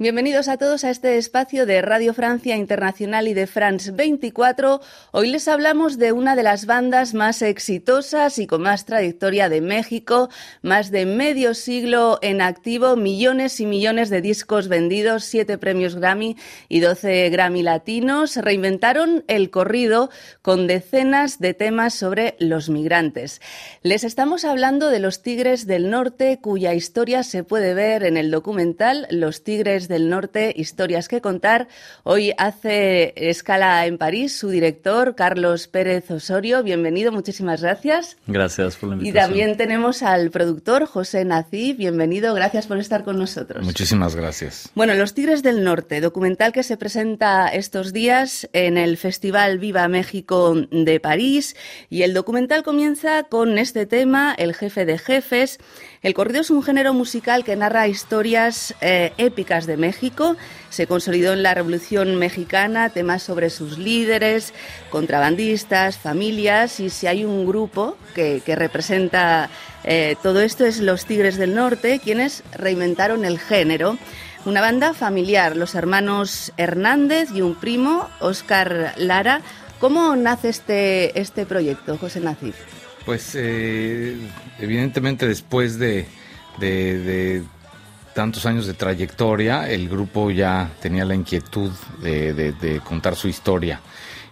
Bienvenidos a todos a este espacio de Radio Francia Internacional y de France 24. Hoy les hablamos de una de las bandas más exitosas y con más trayectoria de México, más de medio siglo en activo, millones y millones de discos vendidos, siete premios Grammy y doce Grammy latinos. Reinventaron el corrido con decenas de temas sobre los migrantes. Les estamos hablando de los Tigres del Norte, cuya historia se puede ver en el documental Los Tigres del Norte, historias que contar. Hoy hace escala en París su director, Carlos Pérez Osorio. Bienvenido, muchísimas gracias. Gracias por la invitación. Y también tenemos al productor, José Nací. Bienvenido, gracias por estar con nosotros. Muchísimas gracias. Bueno, Los Tigres del Norte, documental que se presenta estos días en el Festival Viva México de París. Y el documental comienza con este tema, El jefe de jefes. El corrido es un género musical que narra historias eh, épicas de México. Se consolidó en la Revolución Mexicana, temas sobre sus líderes, contrabandistas, familias. Y si hay un grupo que, representa eh, todo esto es Los Tigres del Norte, quienes reinventaron el género. Una banda familiar, los hermanos Hernández y un primo, Oscar Lara. ¿Cómo nace este, este proyecto, José Nacif? Pues eh, evidentemente después de, tantos años de trayectoria, el grupo ya tenía la inquietud de, contar su historia.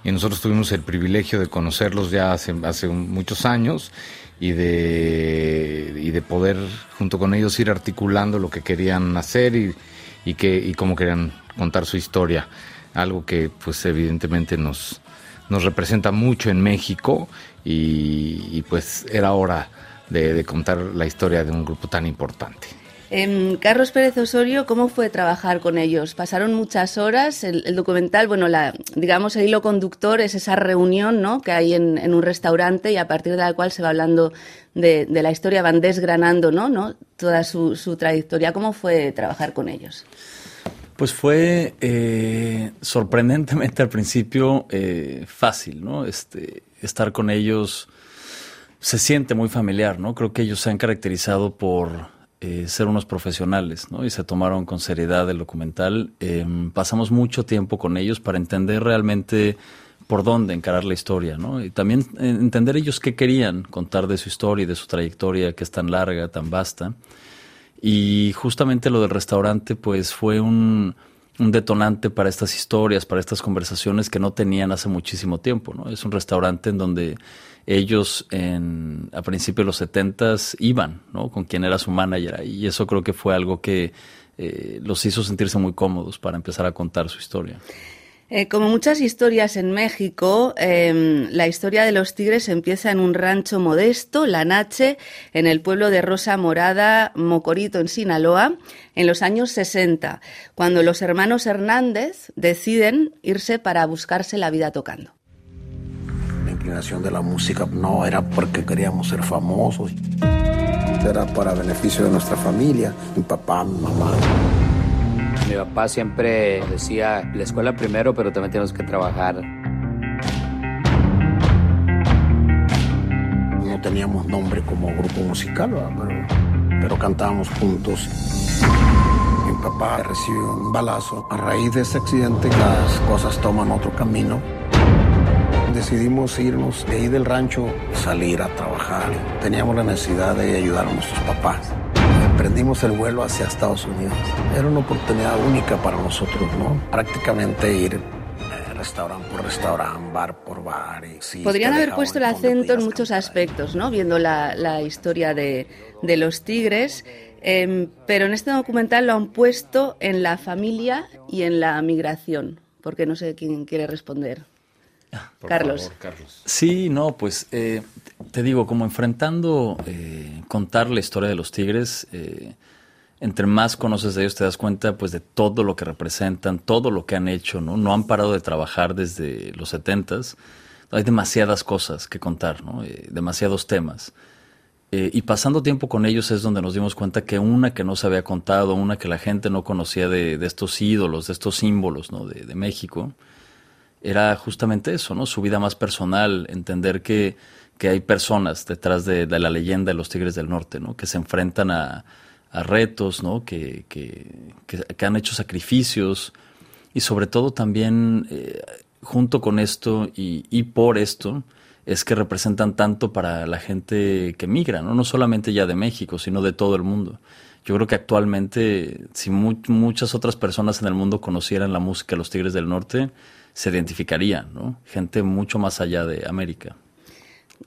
Y nosotros tuvimos el privilegio de conocerlos ya hace, muchos años y de, poder junto con ellos ir articulando lo que querían hacer y, que, y cómo querían contar su historia. Algo que pues evidentemente nos representa mucho en México y, pues era hora de, contar la historia de un grupo tan importante. Em, Carlos Pérez Osorio, ¿cómo fue trabajar con ellos? Pasaron muchas horas. El, documental, bueno, la, digamos, el hilo conductor es esa reunión ¿no? que hay en, un restaurante y a partir de la cual se va hablando de, la historia, van desgranando ¿no? ¿no? toda su, trayectoria. ¿Cómo fue trabajar con ellos? Pues fue eh, sorprendentemente al principio eh, fácil, ¿no? Este, estar con ellos se siente muy familiar, ¿no? Creo que ellos se han caracterizado por eh, ser unos profesionales, ¿no? Y se tomaron con seriedad el documental. Em, pasamos mucho tiempo con ellos para entender realmente por dónde encarar la historia, ¿no? Y también entender ellos qué querían contar de su historia y de su trayectoria que es tan larga, tan vasta. Y justamente lo del restaurante, pues fue un, detonante para estas historias, para estas conversaciones que no tenían hace muchísimo tiempo. Es un restaurante en donde ellos en, a principios de los setentas iban, ¿no? Con quien era su manager. Y eso creo que fue algo que eh, los hizo sentirse muy cómodos para empezar a contar su historia. Eh, como muchas historias en México, em, la historia de los tigres empieza en un rancho modesto, La Nache, en el pueblo de Rosa Morada, Mocorito, en Sinaloa, en los años 60, cuando los hermanos Hernández deciden irse para buscarse la vida tocando. Inclinación de la música no era porque queríamos ser famosos, era para beneficio de nuestra familia, mi papá, mi mamá. Mi papá siempre decía, la escuela primero, pero también tenemos que trabajar. No teníamos nombre como grupo musical, pero, pero cantábamos juntos. Mi papá recibió un balazo. A raíz de ese accidente las cosas toman otro camino. Decidimos irnos de ahí del rancho, salir a trabajar. Teníamos la necesidad de ayudar a nuestros papás emprendimos el vuelo hacia Estados Unidos. Era una oportunidad única para nosotros, ¿no? Prácticamente ir eh, restaurante por restaurante, bar por bar. Y, Podrían haber puesto el acento en muchos aspectos, ¿no? Viendo la, historia de, los tigres, em, pero en este documental lo han puesto en la familia y en la migración, porque no sé quién quiere responder. Carlos. Carlos. Sí, no, pues eh, te digo, como enfrentando eh, contar la historia de los tigres, eh, entre más conoces de ellos te das cuenta pues de todo lo que representan, todo lo que han hecho, ¿no? No han parado de trabajar desde los setentas. Hay demasiadas cosas que contar, ¿no? demasiados temas. y pasando tiempo con ellos es donde nos dimos cuenta que una que no se había contado, una que la gente no conocía de, estos ídolos, de estos símbolos ¿no? de, de México, era justamente eso, ¿no? Su vida más personal, entender que, que hay personas detrás de, la leyenda de los Tigres del Norte, ¿no? Que se enfrentan a, retos, ¿no? Que, que, que, han hecho sacrificios y sobre todo también eh, junto con esto y, y, por esto es que representan tanto para la gente que migra, ¿no? No solamente ya de México, sino de todo el mundo. Yo creo que actualmente, si muchas otras personas en el mundo conocieran la música de los Tigres del Norte, se identificarían, ¿no? Gente mucho más allá de América.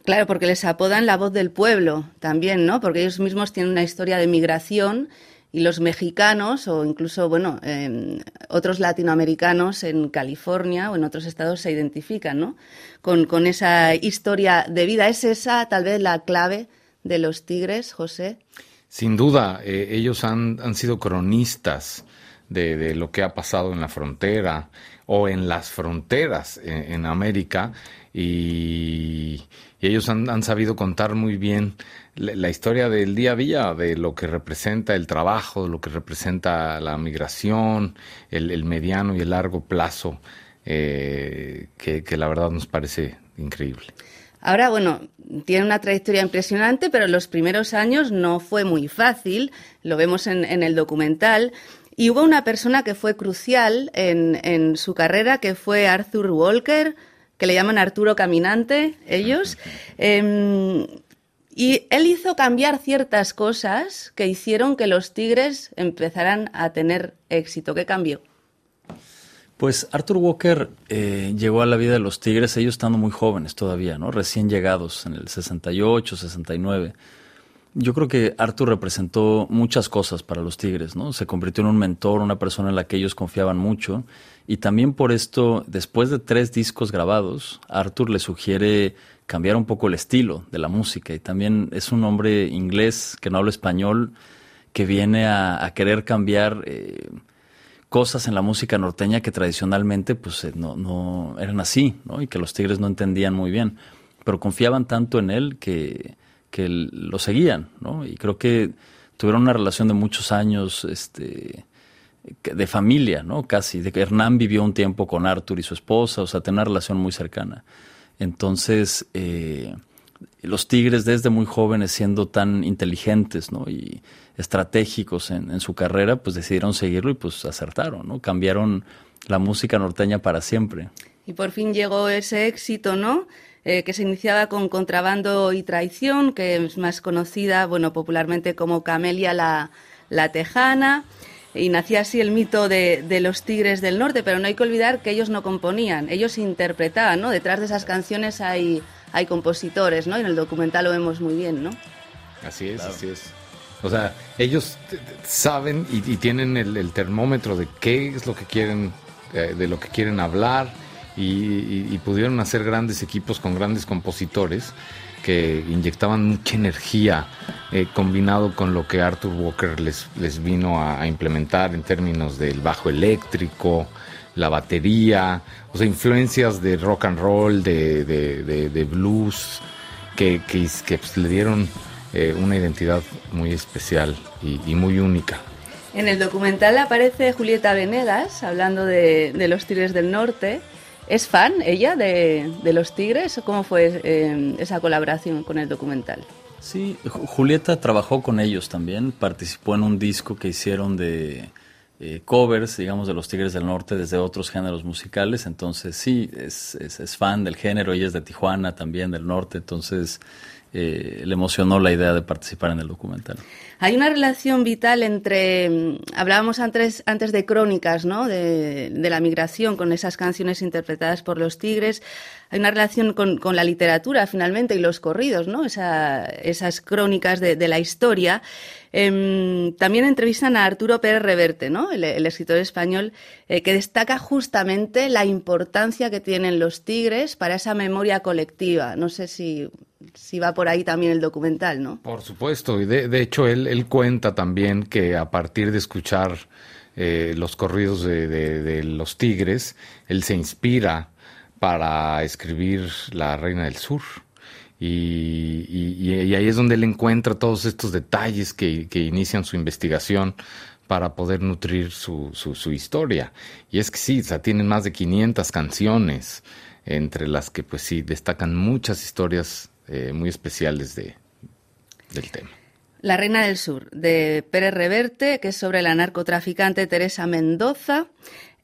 Claro, porque les apodan la voz del pueblo también, ¿no? Porque ellos mismos tienen una historia de migración y los mexicanos o incluso, bueno, em, otros latinoamericanos en California o en otros estados se identifican, ¿no? Con, con esa historia de vida. ¿Es esa tal vez la clave de los tigres, José? Sin duda, eh, ellos han, han, sido cronistas de, de, lo que ha pasado en la frontera o en las fronteras en, en América y ellos han, sabido contar muy bien la, historia del día a día, de lo que representa el trabajo, lo que representa la migración, el, mediano y el largo plazo, eh, que, la verdad nos parece increíble. Ahora, bueno, tiene una trayectoria impresionante, pero los primeros años no fue muy fácil, lo vemos en, el documental. Y hubo una persona que fue crucial en, en su carrera, que fue Arthur Walker, que le llaman Arturo Caminante, ellos. Em, y él hizo cambiar ciertas cosas que hicieron que los Tigres empezaran a tener éxito. ¿Qué cambió? Pues Arthur Walker eh, llegó a la vida de los Tigres, ellos estando muy jóvenes todavía, ¿no? Recién llegados en el 68, 69. Yo creo que Arthur representó muchas cosas para los Tigres, ¿no? Se convirtió en un mentor, una persona en la que ellos confiaban mucho. Y también por esto, después de tres discos grabados, Arthur le sugiere cambiar un poco el estilo de la música. Y también es un hombre inglés que no habla español, que viene a, querer cambiar eh, cosas en la música norteña que tradicionalmente pues, eh, no, no eran así, ¿no? Y que los Tigres no entendían muy bien. Pero confiaban tanto en él que que lo seguían, ¿no? Y creo que tuvieron una relación de muchos años, este, de familia, ¿no? Casi, de que Hernán vivió un tiempo con Arthur y su esposa, o sea, tenía una relación muy cercana. Entonces, eh, los Tigres desde muy jóvenes siendo tan inteligentes, ¿no? Y estratégicos en, en, su carrera, pues decidieron seguirlo y pues acertaron, ¿no? Cambiaron la música norteña para siempre. Y por fin llegó ese éxito, ¿no? Eh, que se iniciaba con Contrabando y Traición, que es más conocida, bueno, popularmente como Camelia la, la Tejana. Y nacía así el mito de, de, los Tigres del Norte, pero no hay que olvidar que ellos no componían, ellos interpretaban, ¿no? Detrás de esas canciones hay, hay compositores, ¿no? Y en el documental lo vemos muy bien, ¿no? Así es, así es. O sea, ellos saben y, tienen el, termómetro de qué es lo que quieren, eh, de lo que quieren hablar, y, pudieron hacer grandes equipos con grandes compositores que inyectaban mucha energía eh, combinado con lo que Arthur Walker les, les vino a, implementar en términos del bajo eléctrico, la batería, o sea, influencias de rock and roll, de, de, blues, que, que, pues, le dieron eh, una identidad muy especial y, muy única. En el documental aparece Julieta Venegas hablando de los Tigres del Norte ¿Es fan ella de, los Tigres? ¿Cómo fue eh, esa colaboración con el documental? Sí, Julieta trabajó con ellos también, participó en un disco que hicieron de eh, covers, digamos, de los Tigres del Norte desde otros géneros musicales, entonces sí, es, es, fan del género, ella es de Tijuana también, del norte, entonces eh, le emocionó la idea de participar en el documental. Hay una relación vital entre, mm, hablábamos antes, antes de crónicas, ¿no? De, la migración con esas canciones interpretadas por los tigres. Hay una relación con, la literatura finalmente y los corridos, ¿no? esas crónicas de, la historia. Em, también entrevistan a Arturo Pérez Reverte, ¿no? El, escritor español, eh, que destaca justamente la importancia que tienen los tigres para esa memoria colectiva. No sé si si va por ahí también el documental, ¿no? Por supuesto, y de, hecho él, él, cuenta también que a partir de escuchar eh, los corridos de, los tigres, él se inspira para escribir La Reina del Sur. Y, ahí es donde él encuentra todos estos detalles que, inician su investigación para poder nutrir su, su, historia. Y es que sí, o sea, tienen más de 500 canciones, entre las que pues sí destacan muchas historias eh, muy especiales de, del tema. La Reina del Sur, de Pérez Reverte, que es sobre la narcotraficante Teresa Mendoza,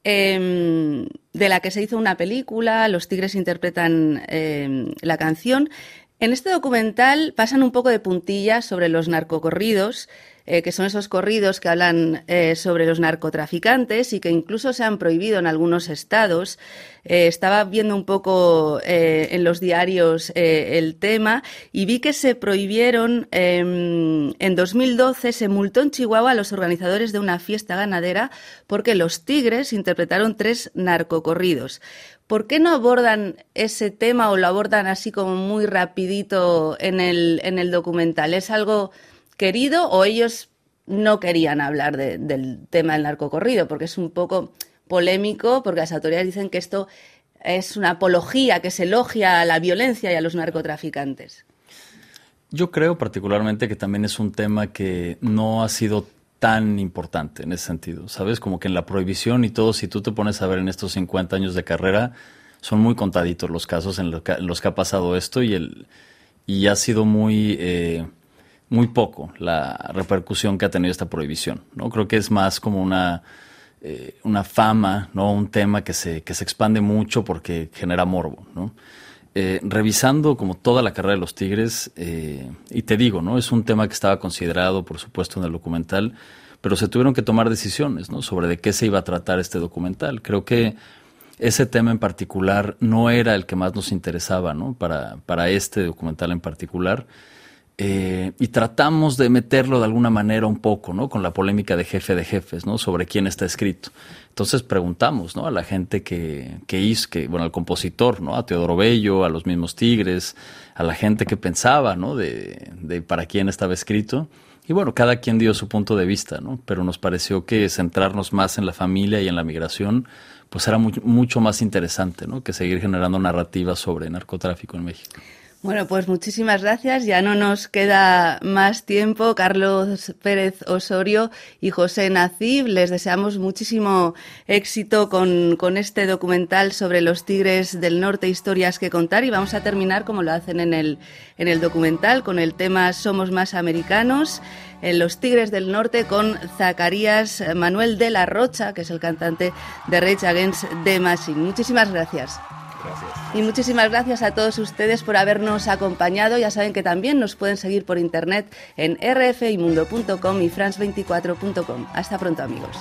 em, de la que se hizo una película, los tigres interpretan em, la canción. En este documental pasan un poco de puntillas sobre los narcocorridos, eh, que son esos corridos que hablan eh, sobre los narcotraficantes y que incluso se han prohibido en algunos estados. Eh, estaba viendo un poco en los diarios el tema y vi que se prohibieron em, en 2012, se multó en Chihuahua a los organizadores de una fiesta ganadera porque los tigres interpretaron tres narcocorridos. ¿Por qué no abordan ese tema o lo abordan así como muy rapidito en el, en el documental? ¿Es algo querido o ellos no querían hablar del tema del narcocorrido, porque es un poco polémico, porque las autoridades dicen que esto es una apología que se elogia a la violencia y a los narcotraficantes. Yo creo particularmente que también es un tema que no ha sido tan importante en ese sentido, ¿sabes? Como que en la prohibición y todo, si tú te pones a ver en estos 50 años de carrera, son muy contaditos los casos en los que, ha pasado esto y, el, y ha sido muy... Eh, muy poco la repercusión que ha tenido esta prohibición. ¿no? Creo que es más como una, eh, una fama, ¿no? un tema que se, que se expande mucho porque genera morbo. ¿no? Eh, revisando como toda la carrera de los Tigres, eh, y te digo, ¿no? es un tema que estaba considerado, por supuesto, en el documental, pero se tuvieron que tomar decisiones ¿no? sobre de qué se iba a tratar este documental. Creo que ese tema en particular no era el que más nos interesaba ¿no? para, para este documental en particular. Eh, y tratamos de meterlo de alguna manera un poco, ¿no? Con la polémica de jefe de jefes, ¿no? Sobre quién está escrito. Entonces preguntamos, ¿no? A la gente que, que hizo, bueno, al compositor, ¿no? A Teodoro Bello, a los mismos Tigres, a la gente que pensaba, ¿no? De, de para quién estaba escrito. Y bueno, cada quien dio su punto de vista, ¿no? Pero nos pareció que centrarnos más en la familia y en la migración, pues era mucho más interesante, ¿no? Que seguir generando narrativas sobre narcotráfico en México. Bueno, pues muchísimas gracias. Ya no nos queda más tiempo. Carlos Pérez Osorio y José Nacib, les deseamos muchísimo éxito con, con, este documental sobre los tigres del norte, historias que contar. Y vamos a terminar, como lo hacen en el, en el documental, con el tema Somos más americanos. En Los Tigres del Norte con Zacarías Manuel de la Rocha, que es el cantante de Rage Against the Machine. Muchísimas gracias. Y muchísimas gracias a todos ustedes por habernos acompañado. Ya saben que también nos pueden seguir por internet en rfimundo.com y france24.com. Hasta pronto amigos.